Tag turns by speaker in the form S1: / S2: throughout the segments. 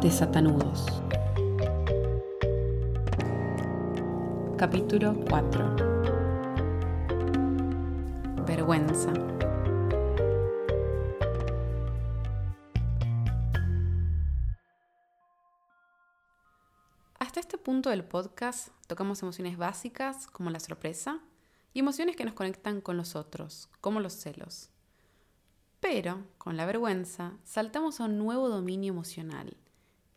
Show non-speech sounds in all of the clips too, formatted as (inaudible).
S1: Desatanudos. Capítulo 4. Vergüenza. Hasta este punto del podcast tocamos emociones básicas como la sorpresa y emociones que nos conectan con los otros, como los celos. Pero, con la vergüenza, saltamos a un nuevo dominio emocional,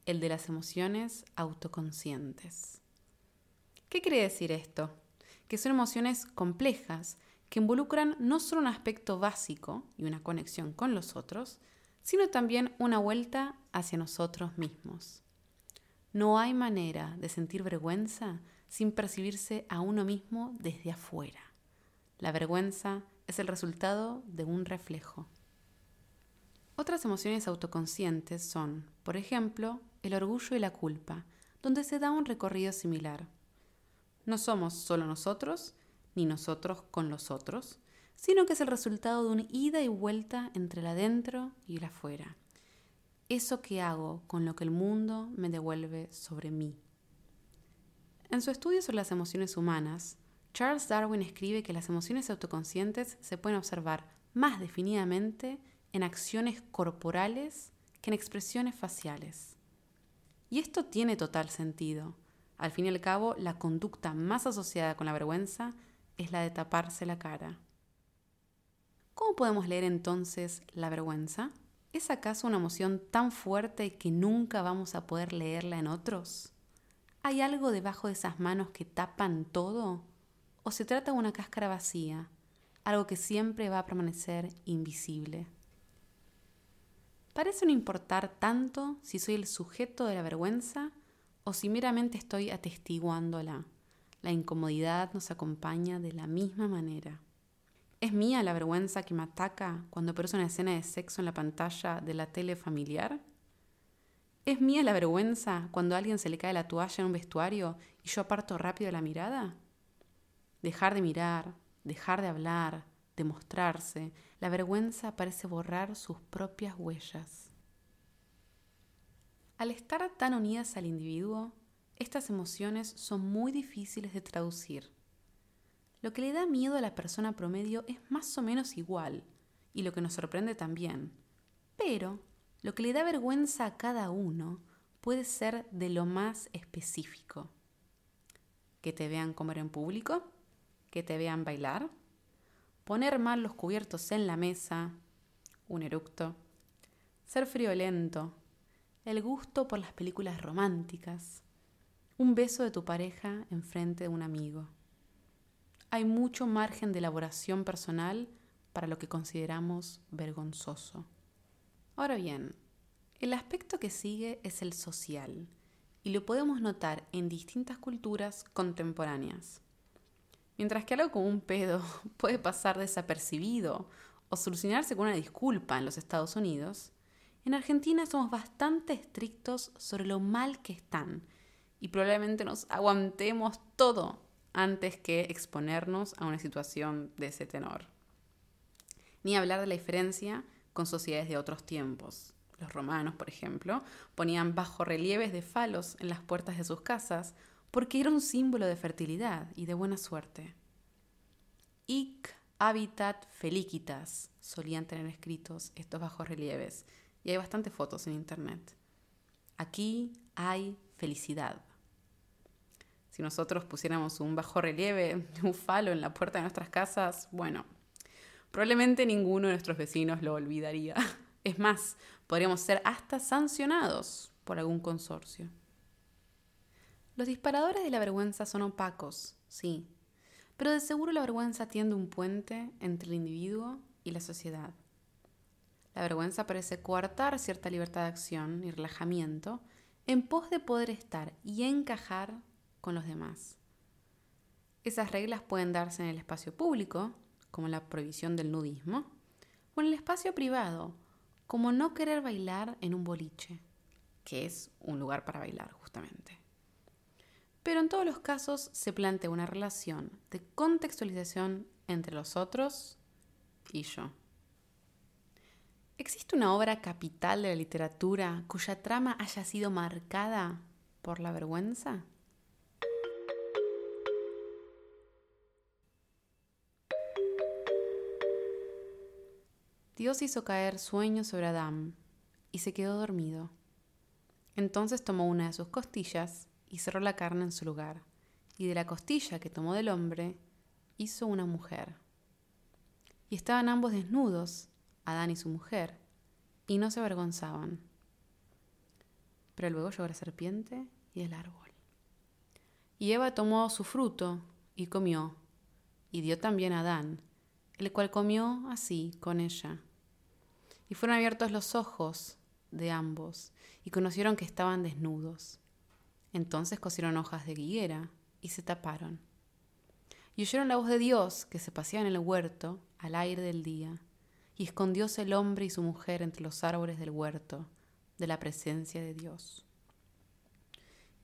S1: el de las emociones autoconscientes. ¿Qué quiere decir esto? Que son emociones complejas que involucran no solo un aspecto básico y una conexión con los otros, sino también una vuelta hacia nosotros mismos. No hay manera de sentir vergüenza sin percibirse a uno mismo desde afuera. La vergüenza es el resultado de un reflejo. Otras emociones autoconscientes son, por ejemplo, el orgullo y la culpa, donde se da un recorrido similar. No somos solo nosotros, ni nosotros con los otros, sino que es el resultado de un ida y vuelta entre el adentro y el afuera. Eso que hago con lo que el mundo me devuelve sobre mí. En su estudio sobre las emociones humanas, Charles Darwin escribe que las emociones autoconscientes se pueden observar más definidamente en acciones corporales que en expresiones faciales. Y esto tiene total sentido. Al fin y al cabo, la conducta más asociada con la vergüenza es la de taparse la cara. ¿Cómo podemos leer entonces la vergüenza? ¿Es acaso una emoción tan fuerte que nunca vamos a poder leerla en otros? ¿Hay algo debajo de esas manos que tapan todo? ¿O se trata de una cáscara vacía, algo que siempre va a permanecer invisible? Parece no importar tanto si soy el sujeto de la vergüenza o si meramente estoy atestiguándola. La incomodidad nos acompaña de la misma manera. ¿Es mía la vergüenza que me ataca cuando aparece una escena de sexo en la pantalla de la tele familiar? ¿Es mía la vergüenza cuando a alguien se le cae la toalla en un vestuario y yo aparto rápido la mirada? Dejar de mirar, dejar de hablar, demostrarse, la vergüenza parece borrar sus propias huellas. Al estar tan unidas al individuo, estas emociones son muy difíciles de traducir. Lo que le da miedo a la persona promedio es más o menos igual, y lo que nos sorprende también. Pero lo que le da vergüenza a cada uno puede ser de lo más específico. Que te vean comer en público, que te vean bailar, poner mal los cubiertos en la mesa, un eructo, ser friolento, el gusto por las películas románticas, un beso de tu pareja en frente de un amigo. Hay mucho margen de elaboración personal para lo que consideramos vergonzoso. Ahora bien, el aspecto que sigue es el social, y lo podemos notar en distintas culturas contemporáneas. Mientras que algo como un pedo (laughs) puede pasar desapercibido o solucionarse con una disculpa en los Estados Unidos, en Argentina somos bastante estrictos sobre lo mal que están y probablemente nos aguantemos todo antes que exponernos a una situación de ese tenor. Ni hablar de la diferencia con sociedades de otros tiempos. Los romanos, por ejemplo, ponían bajorrelieves de falos en las puertas de sus casas porque era un símbolo de fertilidad y de buena suerte. Ic habitat felicitas solían tener escritos estos bajos relieves y hay bastantes fotos en internet. Aquí hay felicidad. Si nosotros pusiéramos un bajo relieve (laughs) un falo en la puerta de nuestras casas, bueno, probablemente ninguno de nuestros vecinos lo olvidaría. (laughs) Es más, podríamos ser hasta sancionados por algún consorcio. Los disparadores de la vergüenza son opacos, sí, pero de seguro la vergüenza tiende un puente entre el individuo y la sociedad. La vergüenza parece coartar cierta libertad de acción y relajamiento en pos de poder estar y encajar con los demás. Esas reglas pueden darse en el espacio público, como la prohibición del nudismo, o en el espacio privado, como no querer bailar en un boliche, que es un lugar para bailar justamente. Pero en todos los casos se plantea una relación de contextualización entre los otros y yo. ¿Existe una obra capital de la literatura cuya trama haya sido marcada por la vergüenza? Dios hizo caer sueño sobre Adán y se quedó dormido. Entonces tomó una de sus costillas y cerró la carne en su lugar, y de la costilla que tomó del hombre hizo una mujer. Y estaban ambos desnudos, Adán y su mujer, y no se avergonzaban. Pero luego llegó la serpiente y el árbol. Y Eva tomó su fruto y comió, y dio también a Adán, el cual comió así con ella. Y fueron abiertos los ojos de ambos, y conocieron que estaban desnudos. Entonces cosieron hojas de higuera y se taparon. Y oyeron la voz de Dios que se paseaba en el huerto al aire del día, y escondióse el hombre y su mujer entre los árboles del huerto, de la presencia de Dios.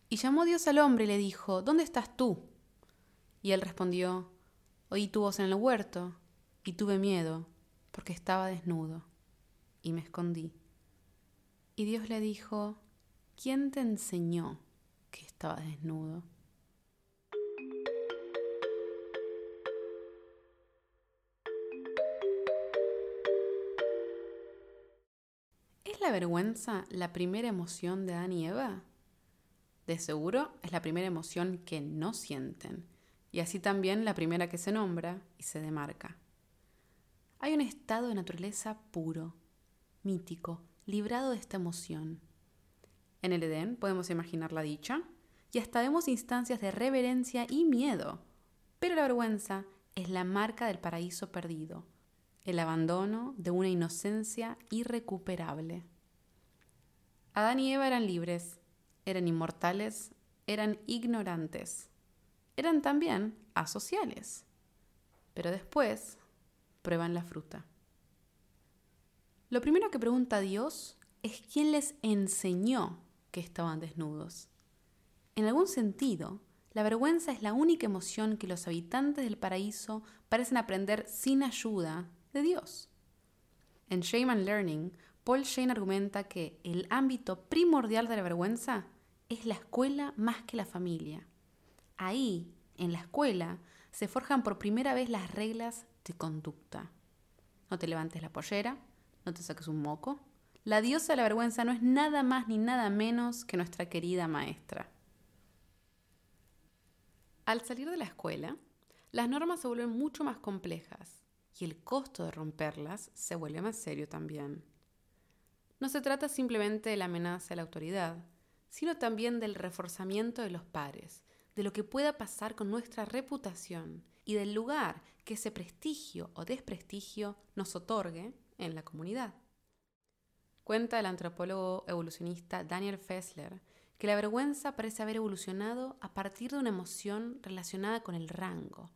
S1: Y llamó Dios al hombre y le dijo, ¿Dónde estás tú? Y él respondió, Oí tu voz en el huerto, y tuve miedo, porque estaba desnudo, y me escondí. Y Dios le dijo, ¿quién te enseñó estaba desnudo? ¿Es la vergüenza la primera emoción de Adán y Eva? De seguro es la primera emoción que no sienten, y así también la primera que se nombra y se demarca. Hay un estado de naturaleza puro, mítico, librado de esta emoción. En el Edén podemos imaginar la dicha y hasta vemos instancias de reverencia y miedo, pero la vergüenza es la marca del paraíso perdido, el abandono de una inocencia irrecuperable. Adán y Eva eran libres, eran inmortales, eran ignorantes, eran también asociales, pero después prueban la fruta. Lo primero que pregunta Dios es quién les enseñó que estaban desnudos. En algún sentido, la vergüenza es la única emoción que los habitantes del paraíso parecen aprender sin ayuda de Dios. En Shame and Learning, Paul Shane argumenta que el ámbito primordial de la vergüenza es la escuela más que la familia. Ahí, en la escuela, se forjan por primera vez las reglas de conducta. No te levantes la pollera, no te saques un moco. La diosa de la vergüenza no es nada más ni nada menos que nuestra querida maestra. Al salir de la escuela, las normas se vuelven mucho más complejas y el costo de romperlas se vuelve más serio también. No se trata simplemente de la amenaza a la autoridad, sino también del reforzamiento de los pares, de lo que pueda pasar con nuestra reputación y del lugar que ese prestigio o desprestigio nos otorgue en la comunidad. Cuenta el antropólogo evolucionista Daniel Fessler que la vergüenza parece haber evolucionado a partir de una emoción relacionada con el rango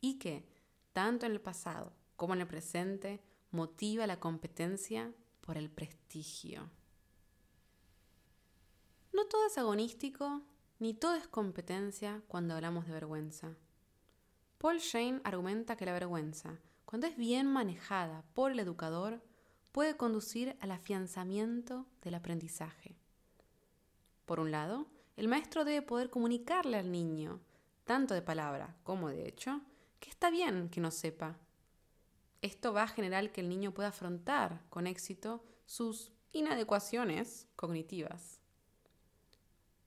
S1: y que, tanto en el pasado como en el presente, motiva la competencia por el prestigio. No todo es agonístico ni todo es competencia cuando hablamos de vergüenza. Paul Shane argumenta que la vergüenza cuando es bien manejada por el educador, puede conducir al afianzamiento del aprendizaje. Por un lado, el maestro debe poder comunicarle al niño, tanto de palabra como de hecho, que está bien que no sepa. Esto va a generar que el niño pueda afrontar con éxito sus inadecuaciones cognitivas.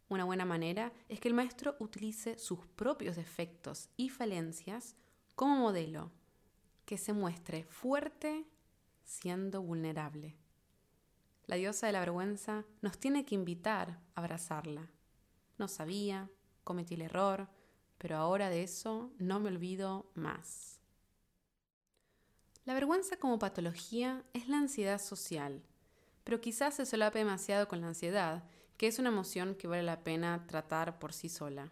S1: Una buena manera es que el maestro utilice sus propios defectos y falencias como modelo que se muestre fuerte siendo vulnerable. La diosa de la vergüenza nos tiene que invitar a abrazarla. No sabía, cometí el error, pero ahora de eso no me olvido más. La vergüenza como patología es la ansiedad social, pero quizás se solape demasiado con la ansiedad, que es una emoción que vale la pena tratar por sí sola.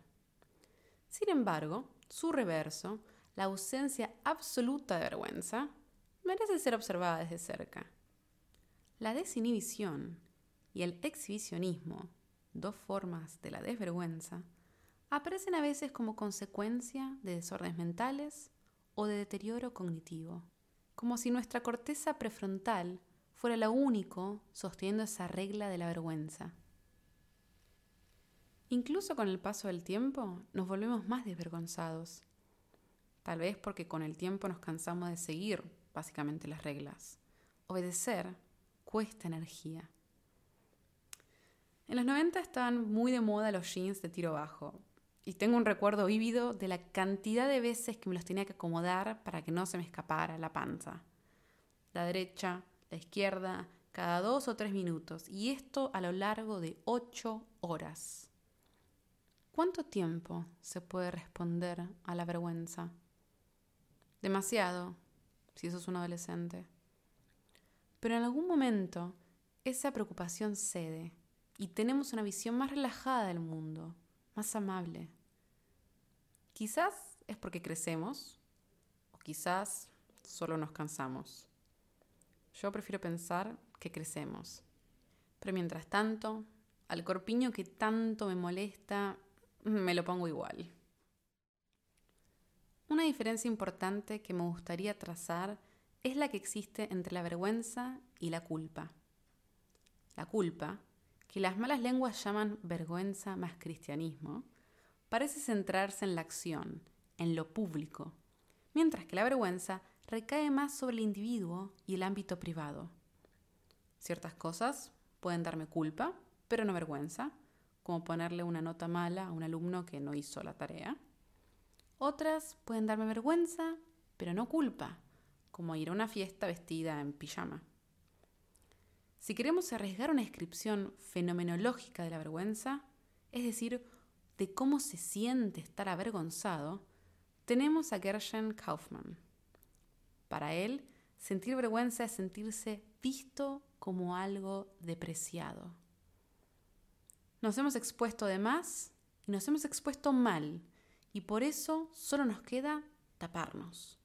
S1: Sin embargo, su reverso la ausencia absoluta de vergüenza merece ser observada desde cerca. La desinhibición y el exhibicionismo, dos formas de la desvergüenza, aparecen a veces como consecuencia de desórdenes mentales o de deterioro cognitivo, como si nuestra corteza prefrontal fuera lo único sosteniendo esa regla de la vergüenza. Incluso con el paso del tiempo nos volvemos más desvergonzados. Tal vez porque con el tiempo nos cansamos de seguir básicamente las reglas. Obedecer cuesta energía. En los 90 estaban muy de moda los jeans de tiro bajo. Y tengo un recuerdo vívido de la cantidad de veces que me los tenía que acomodar para que no se me escapara la panza. La derecha, la izquierda, cada dos o tres minutos. Y esto a lo largo de ocho horas. ¿Cuánto tiempo se puede responder a la vergüenza? Demasiado, si sos un adolescente. Pero en algún momento esa preocupación cede y tenemos una visión más relajada del mundo, más amable. Quizás es porque crecemos o quizás solo nos cansamos. Yo prefiero pensar que crecemos. Pero mientras tanto, al corpiño que tanto me molesta me lo pongo igual. Una diferencia importante que me gustaría trazar es la que existe entre la vergüenza y la culpa. La culpa, que las malas lenguas llaman vergüenza más cristianismo, parece centrarse en la acción, en lo público, mientras que la vergüenza recae más sobre el individuo y el ámbito privado. Ciertas cosas pueden darme culpa, pero no vergüenza, como ponerle una nota mala a un alumno que no hizo la tarea. Otras pueden darme vergüenza, pero no culpa, como ir a una fiesta vestida en pijama. Si queremos arriesgar una descripción fenomenológica de la vergüenza, es decir, de cómo se siente estar avergonzado, tenemos a Gershon Kaufman. Para él, sentir vergüenza es sentirse visto como algo depreciado. Nos hemos expuesto de más y nos hemos expuesto mal, y por eso solo nos queda taparnos.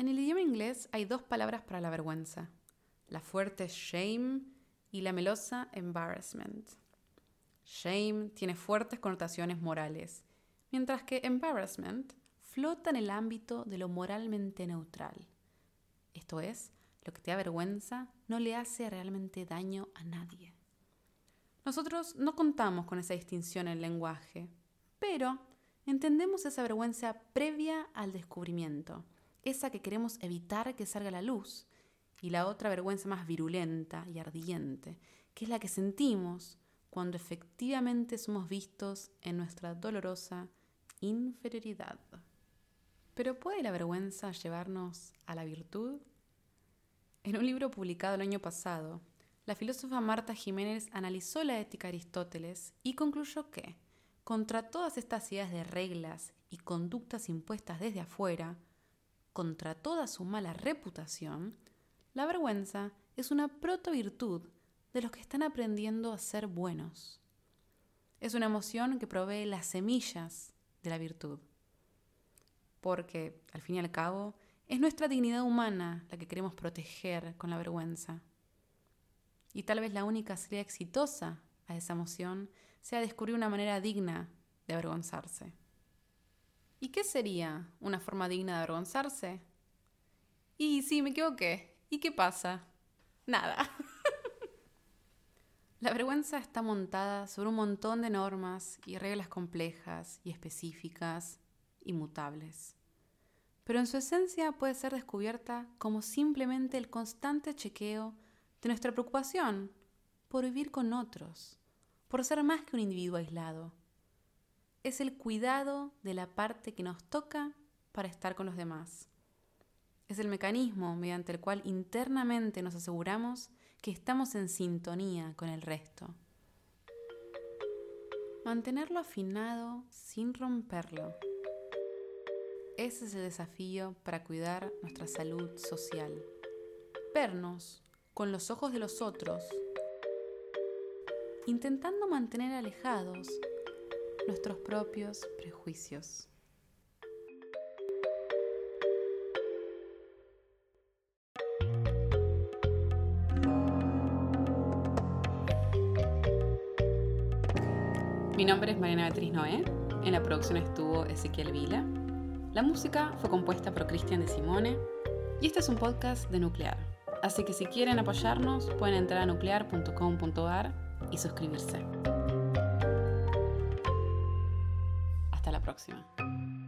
S1: En el idioma inglés hay dos palabras para la vergüenza, la fuerte shame y la melosa embarrassment. Shame tiene fuertes connotaciones morales, mientras que embarrassment flota en el ámbito de lo moralmente neutral. Esto es, lo que te da vergüenza no le hace realmente daño a nadie. Nosotros no contamos con esa distinción en el lenguaje, pero entendemos esa vergüenza previa al descubrimiento, esa que queremos evitar que salga a la luz, y la otra vergüenza más virulenta y ardiente, que es la que sentimos cuando efectivamente somos vistos en nuestra dolorosa inferioridad. Pero ¿puede la vergüenza llevarnos a la virtud? En un libro publicado el año pasado, la filósofa Marta Jiménez analizó la ética de Aristóteles y concluyó que, contra todas estas ideas de reglas y conductas impuestas desde afuera, contra toda su mala reputación, la vergüenza es una protovirtud de los que están aprendiendo a ser buenos. Es una emoción que provee las semillas de la virtud. Porque, al fin y al cabo, es nuestra dignidad humana la que queremos proteger con la vergüenza. Y tal vez la única salida exitosa a esa emoción sea descubrir una manera digna de avergonzarse. ¿Y qué sería una forma digna de avergonzarse? Y sí, me equivoqué. ¿Y qué pasa? Nada. (laughs) La vergüenza está montada sobre un montón de normas y reglas complejas y específicas, inmutables. Pero en su esencia puede ser descubierta como simplemente el constante chequeo de nuestra preocupación por vivir con otros, por ser más que un individuo aislado. Es el cuidado de la parte que nos toca para estar con los demás. Es el mecanismo mediante el cual internamente nos aseguramos que estamos en sintonía con el resto. Mantenerlo afinado sin romperlo. Ese es el desafío para cuidar nuestra salud social. Vernos con los ojos de los otros, intentando mantener alejados nuestros propios prejuicios. Mi nombre es Mariana Beatriz Noé, en la producción estuvo Ezequiel Vila. La música fue compuesta por Cristian de Simone y este es un podcast de Nuclear Así que si quieren apoyarnos, pueden entrar a nuclear.com.ar y suscribirse. Próxima.